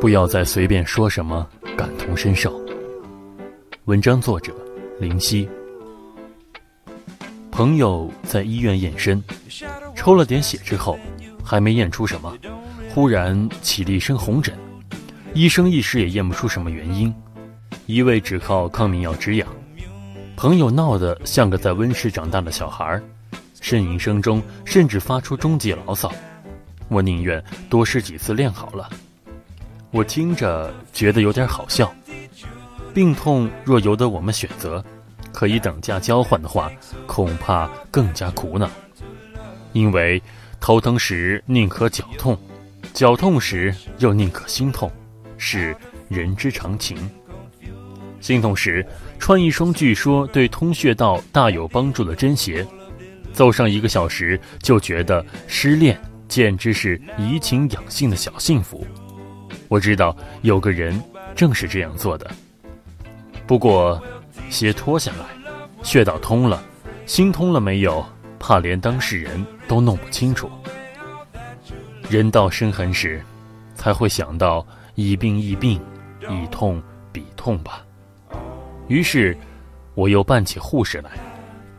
不要再随便说什么感同身受。文章作者：林夕。朋友在医院验身，抽了点血之后，还没验出什么，忽然起了一身红疹，医生一时也验不出什么原因，一味只靠抗敏药止痒。朋友闹得像个在温室长大的小孩，呻吟声中甚至发出终极牢骚：“我宁愿多试几次练好了。”我听着觉得有点好笑。病痛若由得我们选择，可以等价交换的话，恐怕更加苦恼。因为头疼时宁可脚痛，脚痛时又宁可心痛，是人之常情。心痛时穿一双据说对通穴道大有帮助的针鞋，走上一个小时就觉得失恋简直是怡情养性的小幸福。我知道有个人正是这样做的。不过，鞋脱下来，穴道通了，心通了没有？怕连当事人都弄不清楚。人到生痕时，才会想到以病易病，以痛比痛吧。于是，我又扮起护士来，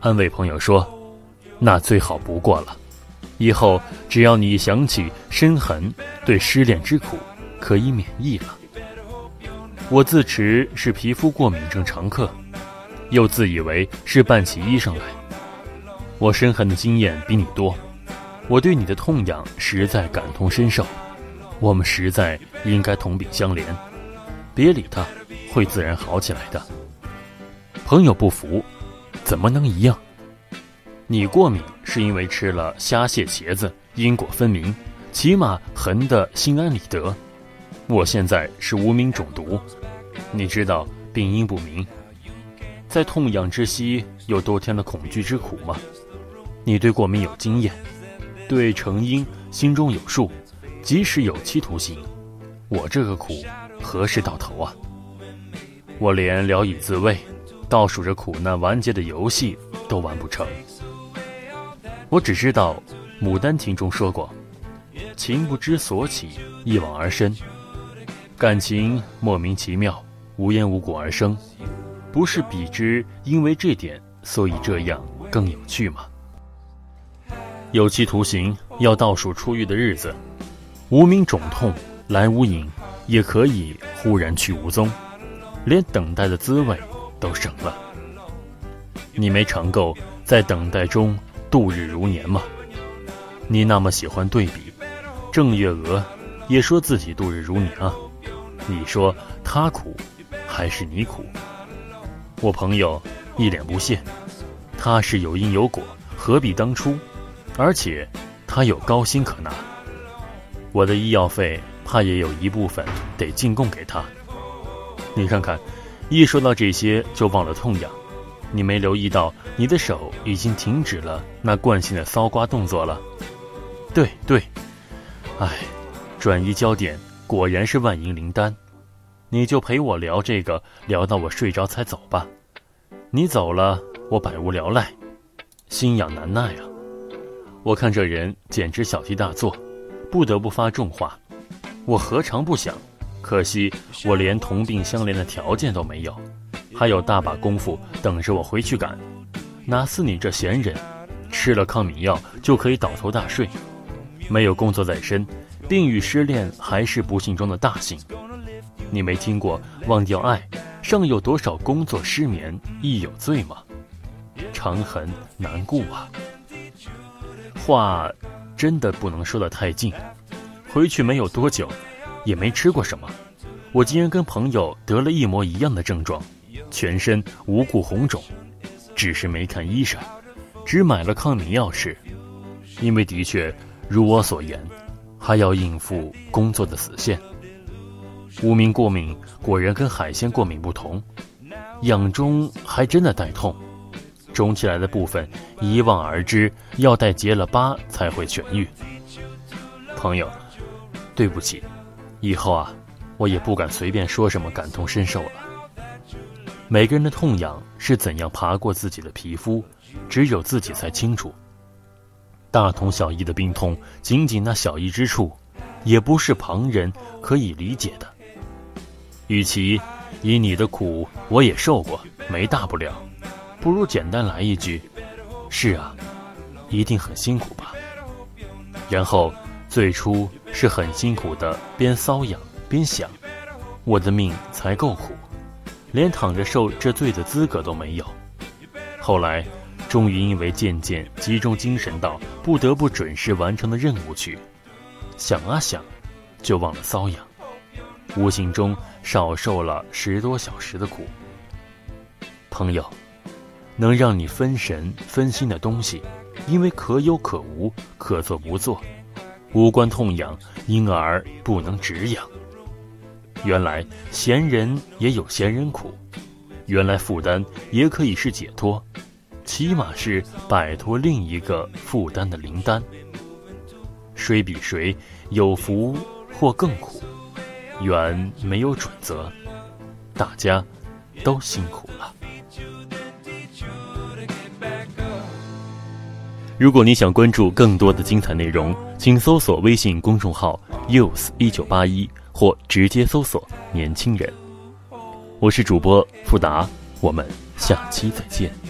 安慰朋友说：“那最好不过了。以后只要你想起深痕，对失恋之苦。”可以免疫了。我自持是皮肤过敏症常客，又自以为是扮起医生来。我深痕的经验比你多，我对你的痛痒实在感同身受。我们实在应该同病相怜。别理他，会自然好起来的。朋友不服，怎么能一样？你过敏是因为吃了虾蟹茄子，因果分明，起码痕得心安理得。我现在是无名肿毒，你知道病因不明，在痛痒之息又多添了恐惧之苦吗？你对过敏有经验，对成因心中有数，即使有期徒刑，我这个苦何时到头啊？我连聊以自慰，倒数着苦难完结的游戏都完不成。我只知道，《牡丹亭》中说过：“情不知所起，一往而深。”感情莫名其妙，无缘无故而生，不是比之因为这点，所以这样更有趣吗？有期徒刑要倒数出狱的日子，无名肿痛来无影，也可以忽然去无踪，连等待的滋味都省了。你没尝够在等待中度日如年吗？你那么喜欢对比，郑月娥也说自己度日如年啊。你说他苦，还是你苦？我朋友一脸不屑，他是有因有果，何必当初？而且他有高薪可拿，我的医药费怕也有一部分得进贡给他。你看看，一说到这些就忘了痛痒，你没留意到你的手已经停止了那惯性的搔刮动作了？对对，唉，转移焦点。果然是万银灵丹，你就陪我聊这个，聊到我睡着才走吧。你走了，我百无聊赖，心痒难耐啊。我看这人简直小题大做，不得不发重话。我何尝不想？可惜我连同病相怜的条件都没有，还有大把功夫等着我回去赶。哪似你这闲人，吃了抗敏药就可以倒头大睡，没有工作在身。病与失恋还是不幸中的大幸。你没听过忘掉爱，尚有多少工作失眠亦有罪吗？长痕难顾啊。话真的不能说得太近。回去没有多久，也没吃过什么，我竟然跟朋友得了一模一样的症状，全身无故红肿，只是没看医生，只买了抗敏药吃，因为的确如我所言，还要应付工作的死线。无名过敏果然跟海鲜过敏不同，痒中还真的带痛，肿起来的部分一望而知，要待结了疤才会痊愈。朋友，对不起，以后啊，我也不敢随便说什么感同身受了。每个人的痛痒是怎样爬过自己的皮肤，只有自己才清楚。大同小异的病痛，仅仅那小异之处，也不是旁人可以理解的。与其以你的苦我也受过，没大不了，不如简单来一句：“是啊，一定很辛苦吧。”然后最初是很辛苦的，边瘙痒边想：“我的命才够苦，连躺着受这罪的资格都没有。”后来，终于因为渐渐集中精神到不得不准时完成的任务去，想啊想，就忘了瘙痒。无形中少受了十多小时的苦。朋友，能让你分神分心的东西，因为可有可无，可做不做，无关痛痒，因而不能止痒。原来闲人也有闲人苦，原来负担也可以是解脱，起码是摆脱另一个负担的灵丹。谁比谁有福或更苦？远没有准则，大家都辛苦了。如果你想关注更多的精彩内容，请搜索微信公众号 “use 一九八一”或直接搜索“年轻人”。我是主播富达，我们下期再见。